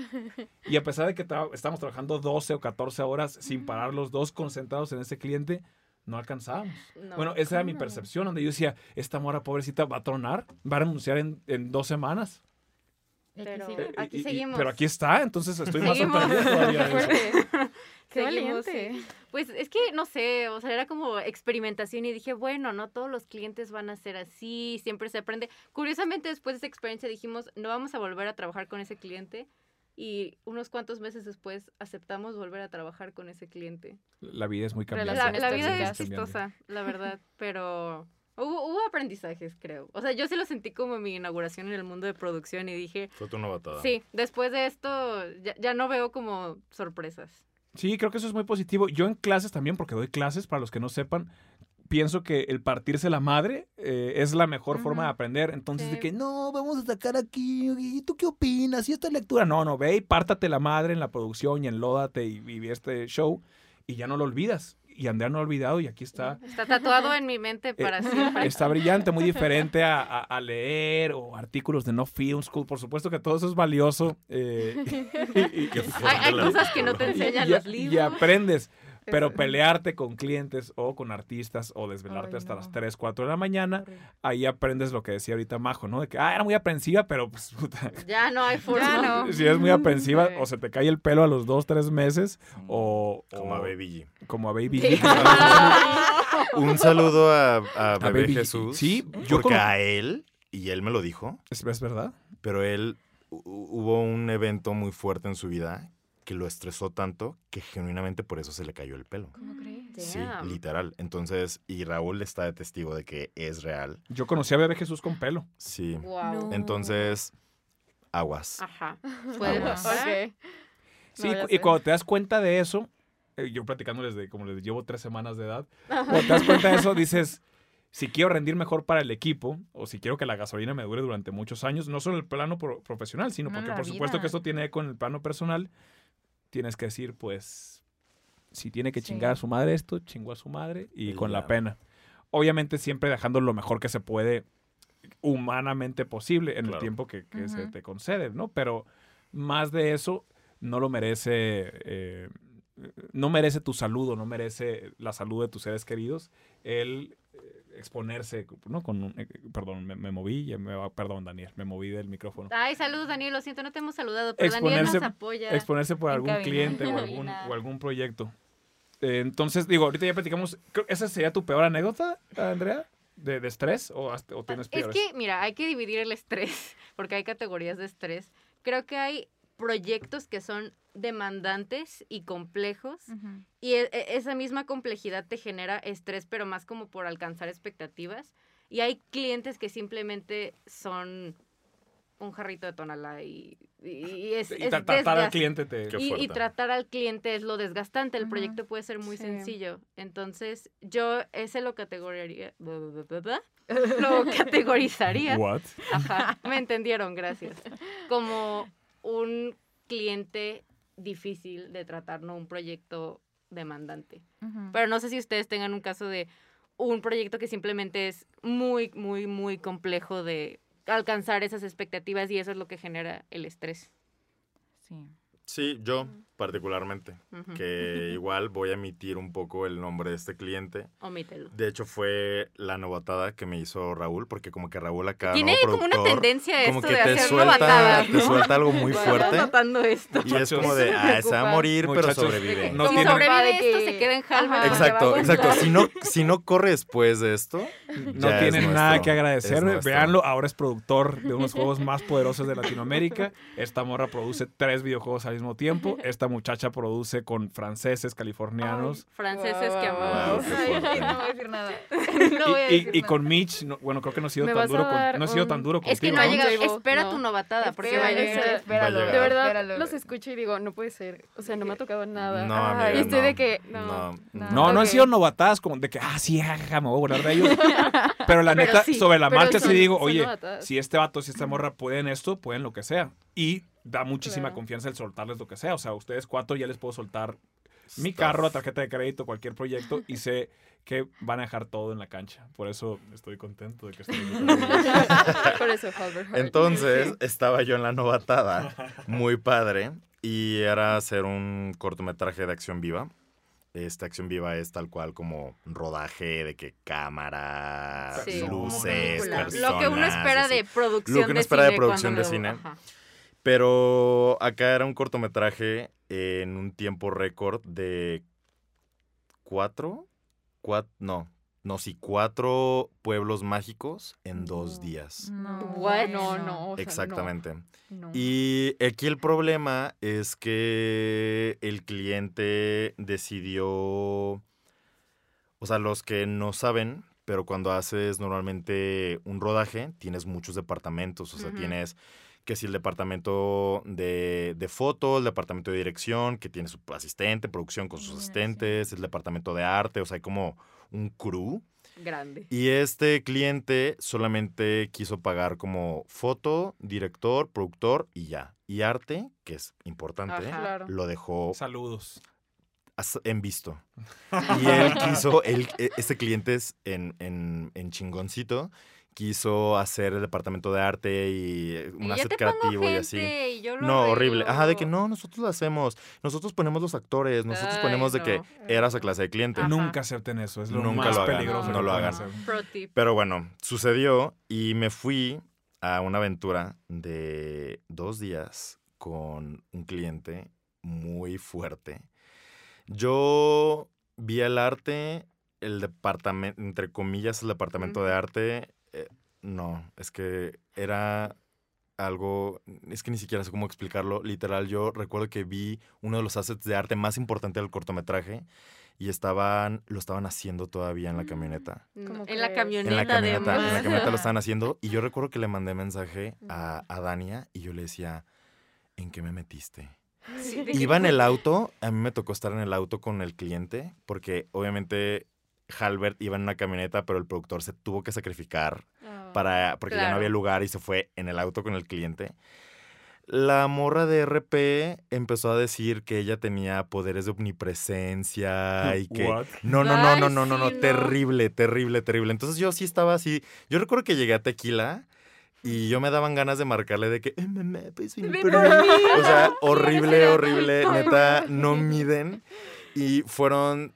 Y a pesar de que tra- estábamos trabajando 12 o 14 horas sin parar los dos concentrados en ese cliente, no alcanzábamos. No. bueno, esa era mi percepción, donde yo decía, esta mora pobrecita va a tronar, va a renunciar en, en dos semanas. Pero-. Eh, Aquí y- y- seguimos. pero aquí está, entonces estoy más Seguimos. sorprendido todavía de eso. Qué Seguimos, sí. Pues es que, no sé, o sea, era como experimentación y dije, bueno, no todos los clientes van a ser así, siempre se aprende. Curiosamente, después de esa experiencia dijimos, no vamos a volver a trabajar con ese cliente, y unos cuantos meses después aceptamos volver a trabajar con ese cliente. La vida es muy cambiante. La, Relaciones la vida es chistosa, la verdad, pero hubo, hubo aprendizajes, creo. O sea, yo sí lo sentí como mi inauguración en el mundo de producción y dije, Fue tu novatada. sí, después de esto ya, ya no veo como sorpresas. Sí, creo que eso es muy positivo. Yo en clases también, porque doy clases, para los que no sepan, pienso que el partirse la madre eh, es la mejor forma de aprender. Entonces, de Sí. que no, vamos a sacar aquí, ¿y tú qué opinas? ¿Y esta lectura? No, no, ve y pártate la madre en la producción y enlódate y, y este show y ya no lo olvidas. Y Andrea no lo ha olvidado y aquí está. Está tatuado en mi mente para siempre. Está brillante, muy diferente a, a- a leer o artículos de No Film School. Por supuesto que todo eso es valioso. eh, y- y- Hay, hay cosas que no te enseñan y, los y libros. aprendes. Pero pelearte con clientes o con artistas o desvelarte Ay, hasta no. las 3, 4 de la mañana, ahí aprendes lo que decía ahorita Majo, ¿no? De que, ah, era muy aprensiva, pero pues, puta, Ya no hay forma. No. si es muy aprensiva, Sí. o se te cae el pelo a los 2, 3 meses, o... Como o- a Baby G. Como a Baby. G. Un saludo a, a Bebé Baby. Jesús. Sí, yo porque como- a él, y él me lo dijo, ¿Es, es verdad? pero él hu- hubo un evento muy fuerte en su vida que lo estresó tanto que genuinamente por eso se le cayó el pelo. ¿Cómo crees? Sí, Damn. literal. Entonces, y Raúl está de testigo de que es real. Yo conocí a Bebé Jesús con pelo. Sí. Wow. No. Entonces, aguas. Ajá. Puede Aguas. pasar. Ok. Sí, No, y cuando te das cuenta de eso, eh, yo platicándoles de como les llevo tres semanas de edad, cuando te das cuenta de eso, dices, si quiero rendir mejor para el equipo, o si quiero que la gasolina me dure durante muchos años, no solo en el plano pro- profesional, sino No, porque por supuesto que esto tiene eco en el plano personal, tienes que decir, pues, si tiene que Sí. chingar a su madre esto, chingó a su madre, y con la pena. Obviamente siempre dejando lo mejor que se puede humanamente posible en el tiempo que, que se te concede, ¿no? Pero más de eso no lo merece, eh, no merece tu saludo, no merece la salud de tus seres queridos, el eh, exponerse, ¿no? Con eh, perdón, me, me moví, ya me va- perdón, Daniel, me moví del micrófono. Ay, saludos, Daniel. Lo siento, no te hemos saludado, pero Daniel nos apoya. Exponerse por algún cabina. cliente o algún, o algún proyecto. Eh, entonces, digo, ahorita ya platicamos, ¿esa sería tu peor anécdota, Andrea? ¿De, de estrés o, tienes Es peores? que, mira, hay que dividir el estrés, porque hay categorías de estrés. Creo que hay proyectos que son demandantes y complejos, Ujú. y e- e- esa misma complejidad te genera estrés, pero más como por alcanzar expectativas. Y hay clientes que simplemente son un jarrito de tonalá y, y- y es, y es tra- tratar al cliente te... Y, tratar al cliente es lo desgastante. El Ujú. proyecto puede ser muy Sí. sencillo. Entonces, yo ese lo categorizaría. Lo categorizaría. What? Ajá, me entendieron, gracias. Como un cliente difícil de tratar, no un proyecto demandante. Pero no sé si ustedes tengan un caso de un proyecto que simplemente es muy, muy, muy complejo de alcanzar esas expectativas y eso es lo que genera el estrés. Sí. Sí, yo particularmente, que igual voy a emitir un poco el nombre de este cliente. Omítelo. De hecho, fue la novatada que me hizo Raúl, porque como que Raúl acá, Tiene como una tendencia como esto que de te hacer suelta, novatadas, te ¿no? suelta algo muy fuerte. notando esto. Y es como de, ah, se va a morir, pero sobrevive. no si tiene- sobrevive de esto, que- se queda en. Exacto, exacto. Si no, si no corre después de esto, No es tienen nada nuestro, que agradecer. es nuestro. Véanlo, ahora es productor de unos juegos más poderosos de Latinoamérica. Esta morra produce tres videojuegos al mismo tiempo. Esta muchacha produce con franceses, californianos. Franceses que amamos. Ay, fuerte. no voy a decir nada. No voy a y, y- y con Mitch, no- bueno, creo que no ha sido ¿Me tan duro. con- no ha sido un- tan duro contigo. Es que no ha llegado. Espera no. tu novatada, porque va a Espéralo, llegar. espéralo, De verdad, espéralo. los escucho y digo, no puede ser. O sea, no me ha tocado nada. No, Ay, amiga, estoy no. de que, no. No, No. No, no han sido novatadas como de que, ah, sí, jaja, me voy a burlar de ellos. Pero la Pero neta, sí, sobre la marcha sí digo, oye, si este vato, si esta morra pueden esto, pueden lo que sea. Y da muchísima Claro. confianza el soltarles lo que sea. O sea, ustedes cuatro ya les puedo soltar mi carro, tarjeta de crédito, cualquier proyecto y sé que van a dejar todo en la cancha. Por eso estoy contento de que estén Por eso. Entonces, estaba yo en la novatada, muy padre, y era hacer un cortometraje de acción viva. Esta acción viva es tal cual como rodaje de que cámara, Sí, luces, personas. Lo que uno espera así. de producción Lo que uno de espera de cine producción cuando de cine. ajá. Pero acá era un cortometraje en un tiempo récord de cuatro, cuat- no, no, sí, cuatro pueblos mágicos en dos días. No. What? No, no. o sea, Exactamente. no. Y aquí el problema es que el cliente decidió, o sea, los que no saben, pero cuando haces normalmente un rodaje, tienes muchos departamentos, o sea, tienes que si el departamento de, de foto, el departamento de dirección, que tiene su asistente, producción con sus Iluminación. asistentes, el departamento de arte, o sea, hay como un crew. Grande. Y este cliente solamente quiso pagar como foto, director, productor y ya. Y arte, que es importante, Ajá. Claro. lo dejó Saludos. en visto. Y él quiso, él, e- este cliente es en, en, en chingoncito, quiso hacer el departamento de arte y eh, un asset creativo y así. gente y yo lo No, horrible. Ajá, de que no, nosotros lo hacemos. Nosotros ponemos los actores, nosotros Ay, ponemos de que no. era esa clase de cliente. Ajá. Nunca acepten eso. Es lo Nunca más lo hagan, peligroso. no que lo hagan. hacer. Pro tip. Pero bueno, sucedió y me fui a una aventura de dos días con un cliente muy fuerte. Yo vi el arte, el departamento, entre comillas, el departamento de arte. Eh, no, es que era algo, es que ni siquiera sé cómo explicarlo. Literal, yo recuerdo que vi uno de los assets de arte más importante del cortometraje y estaban, lo estaban haciendo todavía en la camioneta. No, ¿Cómo en la camioneta, En la camioneta, en la camioneta lo estaban haciendo. Y yo recuerdo que le mandé mensaje a, a Dania y yo le decía, ¿en qué me metiste? Sí, Iba en el auto, a mí me tocó estar en el auto con el cliente, porque obviamente Halbert iba en una camioneta, pero el productor se tuvo que sacrificar Ah. para, porque ya no había lugar y se fue en el auto con el cliente. La morra de RP empezó a decir que ella tenía poderes de omnipresencia y que... What? No, no, no, no, no, no, no, terrible, terrible, terrible. Entonces yo sí estaba así. Yo recuerdo que llegué a Tequila y yo me daban ganas de marcarle de que, "Eh, mamá, puedes venir Ven por por mí?". mí. O sea, horrible, horrible. Neta, no miden. Y fueron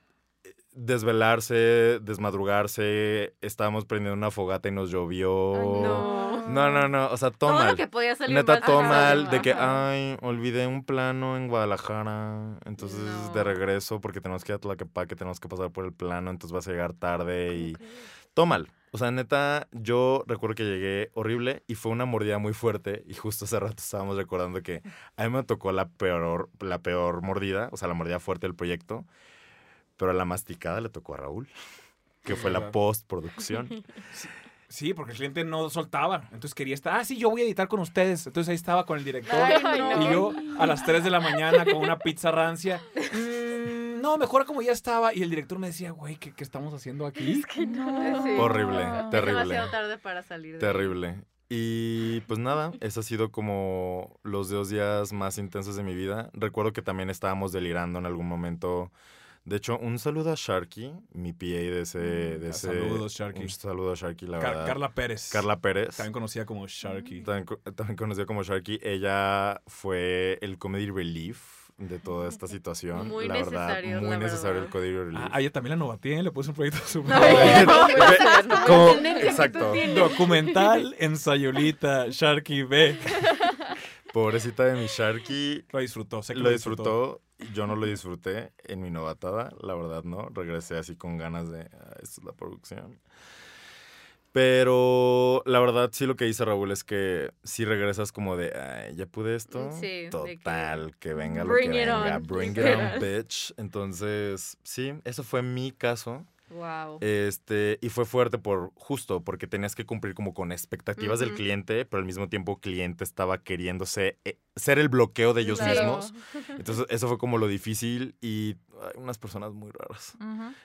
desvelarse, desmadrugarse. Estábamos prendiendo una fogata y nos llovió. Ay, no. No, no, no. O sea, todo Todo lo que podía salir Neta, mal todo salió mal de que, Ajá. ay, olvidé un plano en Guadalajara. Entonces, de regreso, porque tenemos que ir a Tlaquepaque, tenemos que pasar por el plano, entonces vas a llegar tarde y todo mal. O sea, neta, yo recuerdo que llegué horrible y fue una mordida muy fuerte. Y justo hace rato estábamos recordando que a mí me tocó la peor, la peor mordida, o sea, la mordida fuerte del proyecto. Pero la masticada le tocó a Raúl, que fue la postproducción. Sí, porque el cliente no soltaba. Entonces quería estar, ah, sí, yo voy a editar con ustedes. Entonces ahí estaba con el director. Ay, no. Y yo a las 3 de la mañana con una pizza rancia. "Mm, no, mejor como ya estaba. Y el director me decía, güey, ¿qué, qué estamos haciendo aquí? No. Sí. Horrible, Es terrible. demasiado tarde para salir de Terrible. Y pues nada, eso ha sido como los dos días más intensos de mi vida. Recuerdo que también estábamos delirando en algún momento. De hecho, un saludo a Sharky, mi PA de ese... De Ah, ese saludos, Sharky. Un saludo a Sharky, la Car- verdad. Carla Pérez. Carla Pérez. También conocida como Sharky. También, co- también conocida como Sharky. Ella fue el comedy relief de toda esta situación. Muy la verdad, necesarios, muy la necesario verdad. el comedy relief. Ah, ella también la novaté, le puse un proyecto súper no puede ser, no Como- exacto. documental, ensayolita, Sharky B. Pobrecita de mi Sharky. Lo disfrutó, sé que Lo disfrutó, yo no lo disfruté en mi novatada, la verdad no. Regresé así con ganas de, "Ah, esto es la producción. Pero la verdad sí lo que dice Raúl es que si regresas como de, Ay, ya pude esto. Sí, de que- Total, que, venga lo Bring que it venga. on, Bring it on, bitch. Entonces, sí, eso fue mi caso. Wow. Este, y fue fuerte por justo porque tenías que cumplir como con expectativas del cliente, pero al mismo tiempo el cliente estaba queriéndose eh, ser el bloqueo de ellos Claro. mismos. Entonces, eso fue como lo difícil y hay unas personas muy raras.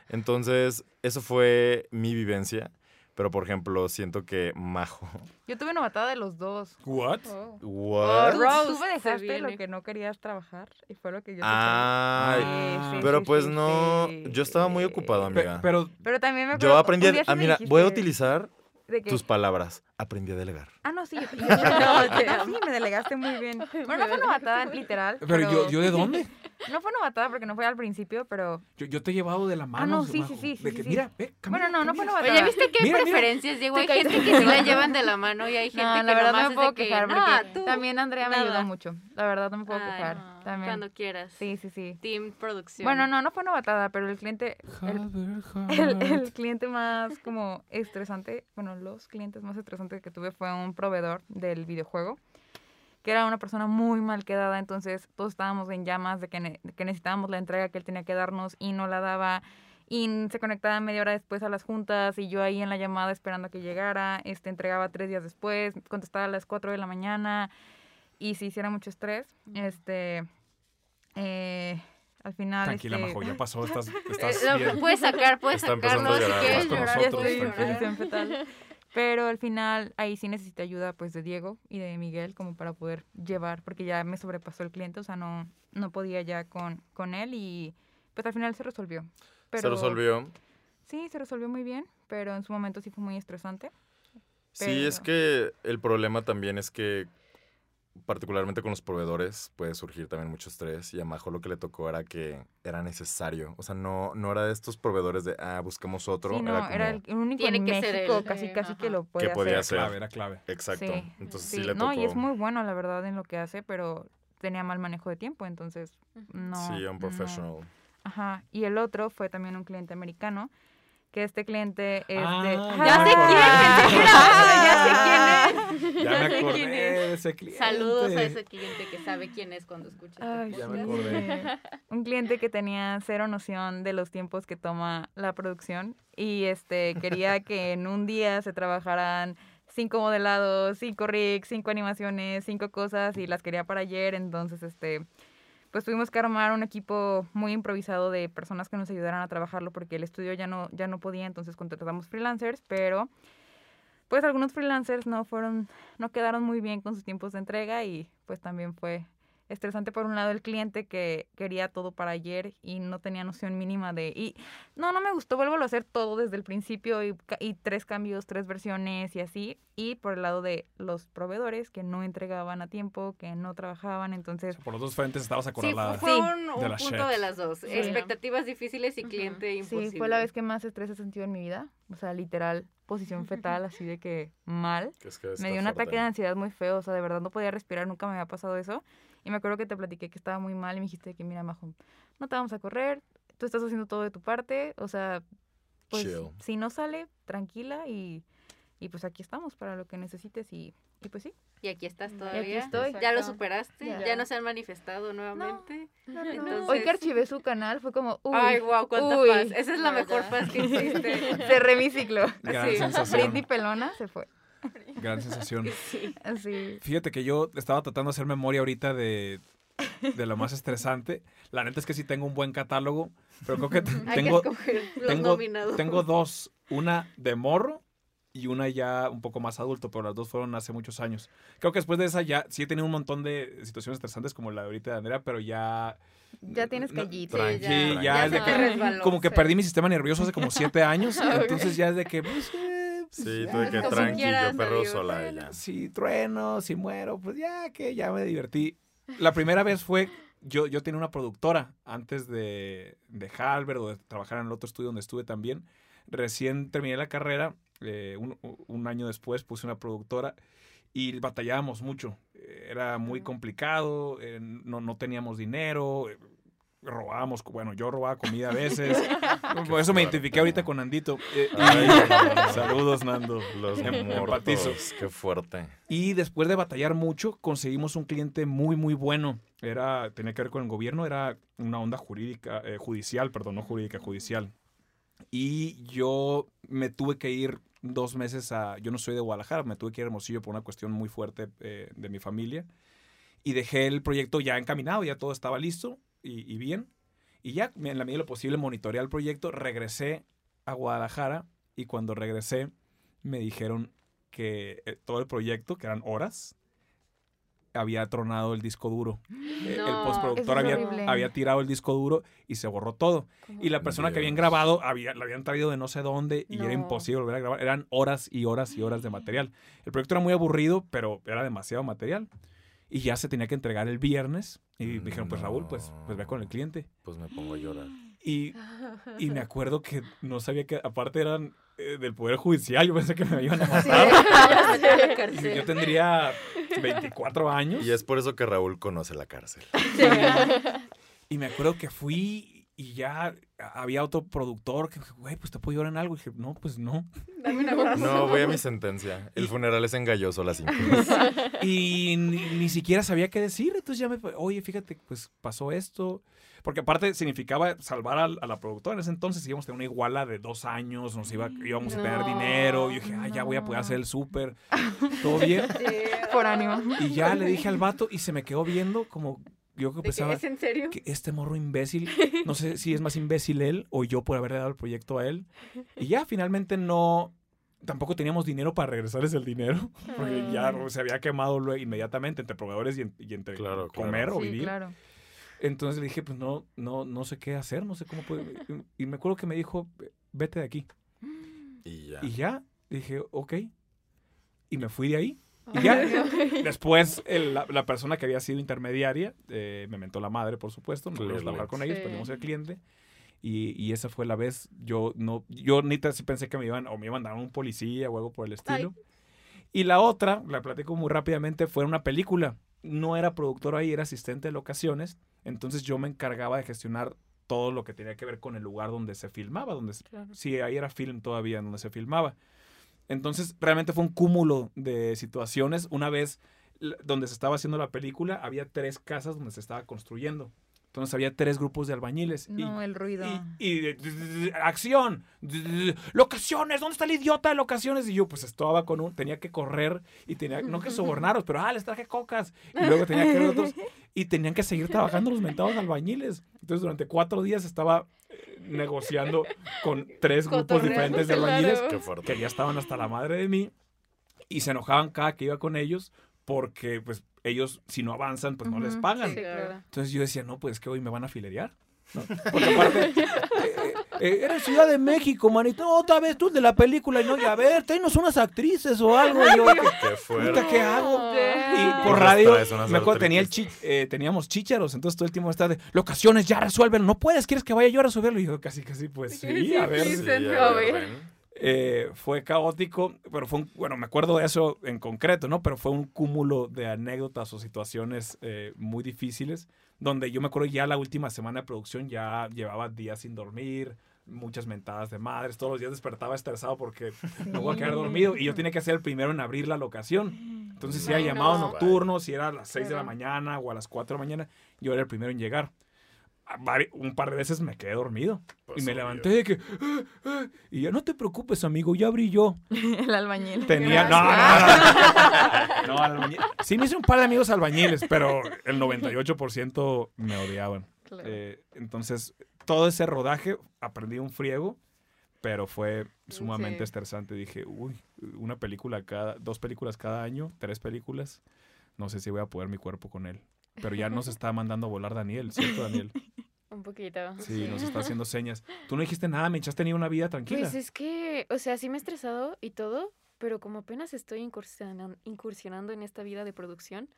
Entonces, eso fue mi vivencia. Pero, por ejemplo, siento que Majo. Yo tuve una batada de los dos. ¿What? Oh. What? Oh, Rose tú me dejaste lo que no querías trabajar y fue lo que yo te Ay, pedí. Sí, sí, pero sí, pues sí, no. sí. Yo estaba muy ocupado, amiga. pero Pero también me Yo acuerdo, aprendí un día a. sí ah, mira, voy a dijiste utilizar de que- tus palabras. Aprendí a delegar. Ah, no, sí. Yo, yo- No, sí, me delegaste muy bien. Bueno, no fue bien. literal. pero yo, ¿yo de dónde? No fue novatada porque no fue al principio, pero... Yo, yo te he llevado de la mano. no, sí, sí, sí, sí, que, sí. Mira, ve, camina, Bueno, no, no fue camina. novatada. Oye, ¿viste qué Mira, mira. preferencias, Diego? Hay Te gente que sí la llevan de la mano y hay gente No, que la verdad nomás no me es puedo de que, quejar "No, porque tú". también Andrea me nada. ayudó mucho. La verdad no me puedo Ay, quejar. También. Cuando quieras. Sí, sí, sí. Team producción. Bueno, no, no fue novatada, pero el cliente, el, el, el cliente más como estresante, bueno, los clientes más estresantes que tuve fue un proveedor del videojuego, que era una persona muy mal quedada, entonces todos estábamos en llamas de que, ne- de que necesitábamos la entrega que él tenía que darnos y no la daba. Y se conectaba media hora después a las juntas y yo ahí en la llamada esperando a que llegara, este, entregaba tres días después, contestaba a las 4 de la mañana y si hiciera mucho estrés, este, eh, al final... Tranquila, este, Majo, ya pasó. Estás, estás lo bien. puedes sacar, puedes Está sacarlo. a Si llorar, quieres llorar, nosotros, ya estoy en tranquila. llorar. posición fetal. Pero al final ahí sí necesité ayuda pues de Diego y de Miguel como para poder llevar, porque ya me sobrepasó el cliente, o sea, no, no podía ya con, con él y pues al final se resolvió. Pero, Se resolvió. Sí, se resolvió muy bien, pero en su momento sí fue muy estresante. Sí, es que el problema también es que particularmente con los proveedores puede surgir también mucho estrés y a Majo lo que le tocó era que era necesario, o sea, no, no era de estos proveedores de, ah, buscamos otro, sí, no, era como, era el único Tiene en que ser México él. casi Sí, casi que ajá. lo puede podía hacer. ser. Clave, era clave. exacto, Sí, entonces sí, Sí, le tocó, no, y es muy bueno la verdad en lo que hace, pero tenía mal manejo de tiempo, entonces no. sí, un no. professional. Ajá, y el otro fue también un cliente americano, que este cliente es de... Ah, Ajá, Ya sé quién, que era- ya sé quién es. Ya me sé acordé quién es. Ese cliente. Saludos a ese cliente que sabe quién es cuando escucha este Ay, Ya me acordé. Un cliente que tenía cero noción de los tiempos que toma la producción y este quería que en un día se trabajaran cinco modelados, cinco rigs, cinco animaciones, cinco cosas y las quería para ayer, entonces este pues tuvimos que armar un equipo muy improvisado de personas que nos ayudaran a trabajarlo porque el estudio ya no ya no podía, entonces contratamos freelancers, pero pues algunos freelancers no fueron no quedaron muy bien con sus tiempos de entrega y pues también fue estresante por un lado el cliente que quería todo para ayer y no tenía noción mínima de y no no me gustó vuelvo a hacer todo desde el principio y, ca- y tres cambios tres versiones y así y por el lado de los proveedores que no entregaban a tiempo que no trabajaban entonces Por los dos frentes estabas Sí, acorralada. fue Sí. un, un De la punto shit. de las dos. Sí. Expectativas difíciles y cliente imposible. sí fue la vez que más estrés he sentido en mi vida o sea literal posición fetal así de que mal que es que me dio un ataque de ansiedad muy feo, o sea, de verdad no podía respirar, nunca me había pasado eso. Y me acuerdo que te platiqué que estaba muy mal y me dijiste que, mira, Majo, no te vamos a correr, tú estás haciendo todo de tu parte, o sea, pues Chill. si no sale, tranquila y, y pues aquí estamos para lo que necesites y, y pues sí. Y aquí estás Y todavía. aquí estoy. Ya lo superaste. Ya. Ya. no se han manifestado nuevamente. Entonces- Hoy que archivé su canal fue como, uy, Ay, wow, cuánta uy. paz. Esa es la No, mejor ya. paz que existe. cerré mi ciclo. Gran Sí. sensación. Britney Pelona se fue. Gran sensación. Sí. Así. Fíjate que yo estaba tratando de hacer memoria ahorita de, de lo más estresante. La neta es que sí tengo un buen catálogo, pero creo que tengo, que escoger los tengo, nominados. tengo dos. Una de morro y una ya un poco más adulto, pero las dos fueron hace muchos años. Creo que después de esa ya sí he tenido un montón de situaciones estresantes como la de ahorita de Andrea, pero ya... Ya tienes no, callito. Sí, Tranqui, ya, ya, es de que... resbaló. Como que Sí. perdí mi sistema nervioso hace como siete años, entonces ya es de que... Pues, eh, Sí, ya, tuve que como tranqui, quieras, yo perro sola ella. si trueno, si muero, pues ya que ya me divertí. La primera vez fue, yo, yo tenía una productora antes de, de Halbert o de trabajar en el otro estudio donde estuve también. Recién terminé la carrera, eh, un, un año después puse una productora y batallábamos mucho. Era muy complicado, eh, no, no teníamos dinero, eh, robábamos, bueno, yo robaba comida a veces. Por eso me identifiqué ahorita con Nandito. Eh, y- saludos, Nando. Los Em- empatizo. muertos, qué fuerte. Y después de batallar mucho, conseguimos un cliente muy, muy bueno. Era, tenía que ver con el gobierno, era una onda jurídica, eh, judicial, perdón, no jurídica, judicial. Y yo me tuve que ir dos meses a, yo no soy de Guadalajara, me tuve que ir a Hermosillo por una cuestión muy fuerte eh, de mi familia. Y dejé el proyecto ya encaminado, ya todo estaba listo y, y bien. Y ya, en la medida de lo posible, monitoreé el proyecto, regresé a Guadalajara y cuando regresé me dijeron que eh, todo el proyecto, que eran horas, había tronado el disco duro. Eh, el postproductor había, tirado el disco duro y se borró todo. Y la persona que habían grabado, había, la habían traído de no sé dónde y era imposible volver a grabar. Eran horas y horas y horas de material. El proyecto era muy aburrido, pero era demasiado material. Y ya se tenía que entregar el viernes. Y me dijeron, pues Raúl, pues, pues ve con el cliente. Pues me pongo a llorar. Y, y me acuerdo que no sabía que, aparte eran eh, del Poder Judicial, yo pensé que me iban a matar. Y yo tendría 24 años. Y es por eso que Raúl conoce la cárcel. Y me acuerdo que fui y ya había otro productor que, güey, pues te puedo llorar en algo. Y dije, no, pues no. Dame un abrazo. No, voy a mi sentencia. El funeral es en Galloso a las 5. Y ni, ni siquiera sabía qué decir. Entonces ya me, oye, fíjate, pues pasó esto. Porque aparte significaba salvar al- a, la productora. En ese entonces íbamos a tener una iguala de dos años, nos iba, íbamos a tener dinero. Y yo dije, ah, ya voy a poder hacer el súper. Todo bien. Por ánimo. Y ya le dije al vato y se me quedó viendo como yo que pensaba ¿Es en serio? que este morro imbécil, no sé si es más imbécil él o yo por haberle dado el proyecto a él. Y ya finalmente no, tampoco teníamos dinero para regresarles el dinero, porque ya Ah. se había quemado luego inmediatamente entre proveedores y, en- y entre Claro, claro. comer o Sí, vivir. claro. Entonces le dije, pues no, no, no sé qué hacer, no sé cómo puedo. Y me acuerdo que me dijo, vete de aquí. Y ya. Y ya, dije, ok. Y me fui de ahí. Y ya, después el- la, la persona que había sido intermediaria eh, me mentó la madre, por supuesto. No pudimos trabajar con ellos, Sí. perdimos el cliente. Y, y esa fue la vez, yo no, yo ni pensé que me iban, o me iban a dar un policía o algo por el estilo. Y la otra, la platico muy rápidamente, fue una película. No era productor ahí, era asistente de locaciones. Entonces yo me encargaba de gestionar todo lo que tenía que ver con el lugar donde se filmaba, donde Claro. Sí, ahí era film todavía, donde se filmaba. Entonces, realmente fue un cúmulo de situaciones. Una vez, donde se estaba haciendo la película, había tres casas donde se estaba construyendo. Entonces, había tres grupos de albañiles. y- No, el ruido. y, y acción, locaciones, ¿dónde está el idiota de locaciones? Y yo pues estaba con un, tenía que correr y tenía, no que sobornaros, pero ah, les traje cocas. Y luego tenía que ver otros y tenían que seguir trabajando los mentados albañiles. Entonces durante cuatro días estaba eh, negociando con tres grupos diferentes de albañiles que ya estaban hasta la madre de mí y se enojaban cada que iba con ellos porque pues ellos si no avanzan pues no les pagan. Sí, claro. Entonces yo decía, no, pues es que hoy me van a filerear. ¿no? Porque aparte, eh, eres Ciudad de México, manito. No, otra vez tú el de la película. Y no, y a ver, tráenos unas actrices o algo. Y yo, Qué fuerte. puta, ¿qué hago? Y No. por radio, me acuerdo, tenía el chi- eh, teníamos chícharos. Entonces todo el tiempo estaba de, locaciones, ya resuelven. No puedes, ¿quieres que vaya yo a resolverlo? Y yo casi, casi, pues sí, a ver. sí, Sí, sí. a ver. Eh, fue caótico, pero fue un, bueno, me acuerdo de eso en concreto, ¿no? Pero fue un cúmulo de anécdotas o situaciones eh, muy difíciles, donde yo me acuerdo ya la última semana de producción ya llevaba días sin dormir, muchas mentadas de madres, todos los días despertaba estresado porque no voy a quedar dormido y yo tenía que ser el primero en abrir la locación. Entonces, si era llamado no. nocturno, si era a las 6 de la mañana o a las 4 de la mañana, yo era el primero en llegar. Un par de veces me quedé dormido. Pues, y me obvio. levanté de que... "Ah, ah", Y ya no te preocupes, amigo, ya abrí yo. el albañil. Tenía... No, no, no. No, albañil- Sí me hice un par de amigos albañiles, pero el 98% me odiaban. Claro. Eh, entonces, todo ese rodaje aprendí un friego, pero fue sumamente Sí. estresante. Dije, uy, una película cada... Dos películas cada año, tres películas. No sé si voy a poder mi cuerpo con él. Pero ya nos está mandando a volar Daniel, ¿cierto, Daniel? Un poquito. Sí, nos está haciendo señas. Tú no dijiste nada, Mitch, has tenido una vida tranquila. Pues es que, o sea, sí me he estresado y todo, pero como apenas estoy incursionan- incursionando en esta vida de producción,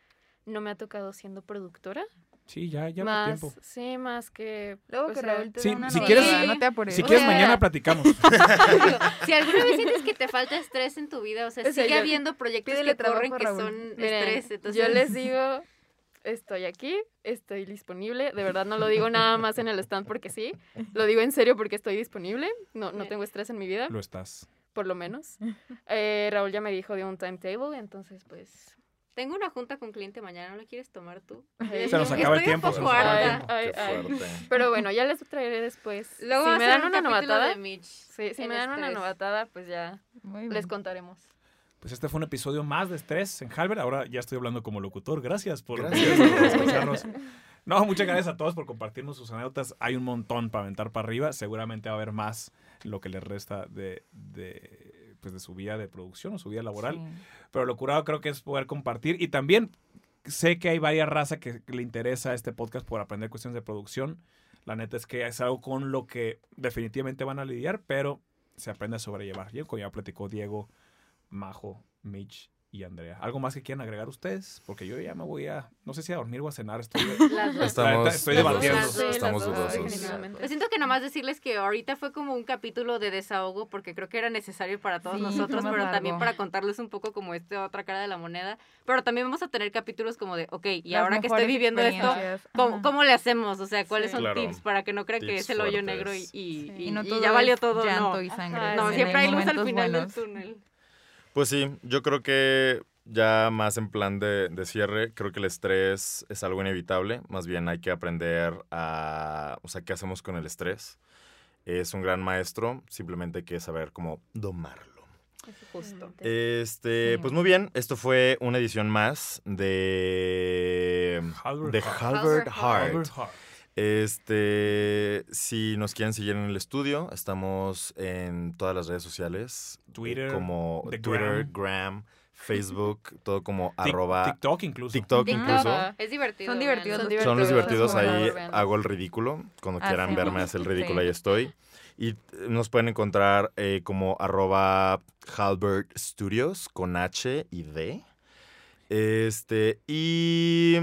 no me ha tocado siendo productora. Sí, ya, ya más, tiempo. sí, más que... Luego o que sea, Raúl te Sí, dé una si quieres- no te apures. Si O quieres, sea- mañana platicamos. Digo, si alguna vez sientes que te falta estrés en tu vida, o sea, O sea, sigue yo- habiendo proyectos que corren que son Miren, estrés. Entonces, yo les digo, estoy aquí, estoy disponible. De verdad no lo digo nada más en el stand porque sí. Lo digo en serio porque estoy disponible. No, no tengo estrés en mi vida, Lo estás. por lo menos. Eh, Raúl ya me dijo de un timetable, entonces pues... Tengo una junta con cliente mañana, ¿no la quieres tomar tú? Se nos acaba el Estoy un tiempo, se poco nos acaba el harta. tiempo. Ay, Qué ay. fuerte. Pero bueno, ya les traeré después. Luego si me dan un una novatada, de Mitch. sí, si me dan una novatada, pues ya les contaremos. Pues este fue un episodio más de estrés en Halber. Ahora ya estoy hablando como locutor. Gracias por, Gracias. por escucharnos. No, muchas gracias a todos por compartirnos sus anécdotas. Hay un montón para aventar para arriba. Seguramente va a haber más lo que les resta de, de, pues de su vida de producción o su vida laboral. Sí. Pero lo curado creo que es poder compartir. Y también sé que hay varias razas que le interesa este podcast por aprender cuestiones de producción. La neta es que es algo con lo que definitivamente van a lidiar, pero se aprende a sobrellevar. Ya, como ya platicó Diego, Majo, Mitch y Andrea. ¿Algo más que quieran agregar ustedes? Porque yo ya me voy a, no sé si a dormir o a cenar. Estoy, dos. Estamos, estoy dos- debatiendo. Las estamos dos, dudosos. Yo siento que nada más decirles que ahorita fue como un capítulo de desahogo porque creo que era necesario para todos Sí, nosotros, pero también largo. para contarles un poco como esta otra cara de la moneda. Pero también vamos a tener capítulos como de, ok, y Las ahora que estoy viviendo esto. ¿cómo, cómo le hacemos? O sea, ¿cuáles Sí. son Claro. tips para que no crean que es el hoyo fuertes. negro y, y, Sí. y- Y no todo ya valió todo? llanto No, y sangre. No siempre hay luz al final buenos. del túnel. Pues sí, yo creo que ya más en plan de, de cierre, creo que el estrés es algo inevitable. Más bien hay que aprender a, o sea, ¿qué hacemos con el estrés? Es un gran maestro, simplemente hay que saber cómo domarlo. Justo. Este, Sí. pues muy bien, esto fue una edición más de Halbert de Hart. Halbert Halbert Hart. Albert Hart. Este, si nos quieren seguir en el estudio, estamos en todas las redes sociales, eh, Twitter, como The Twitter, Gram. Gram, Facebook, todo como Tic- arroba TikTok incluso. TikTok TikTok, incluso. es divertido. Son divertidos Son los Son los divertidos, ahí hago el ridículo. Cuando Ah, quieran sí. verme hacer el ridículo, Sí. ahí estoy. Y eh, nos pueden encontrar eh, como arroba Halbert Studios con H y D. Este, y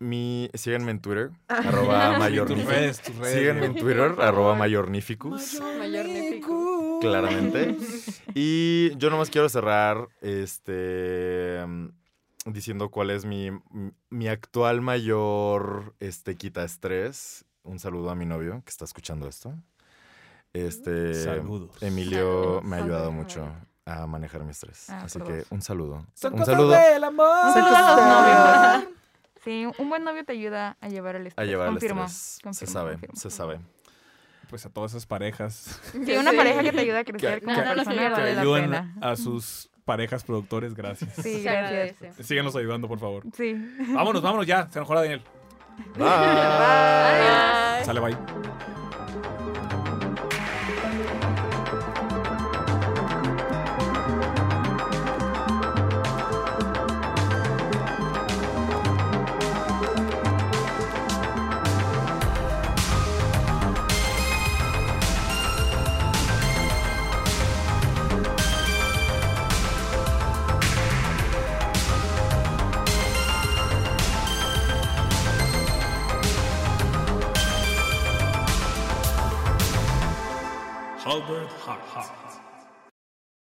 mi, síganme en Twitter, arroba mayornificus. Síganme en. Twitter, arroba mayornificus, Mayornificus. claramente. Y yo nomás quiero cerrar este diciendo cuál es mi, mi actual mayor este, quita estrés. Un saludo a mi novio que está escuchando esto. Este Saludos. Emilio Saludos. me ha ayudado Saludos. mucho a manejar mi estrés. Ah, Así que un saludo. Son un cosas saludo del amor. Un saludo a los novios. Sí, un buen novio te ayuda a llevar el a estrés. llevar el confirmo, estrés. Se sabe, confirmo. se sabe. Pues a todas esas parejas Sí, una pareja que te ayuda a crecer Que- como que- persona que la pena. a sus parejas productores. Gracias. Sí, gracias. Síganos ayudando, por favor. Sí. Vámonos, vámonos ya. Se enojó la Daniel. Bye. Bye. Sale, bye. Halbert Hart.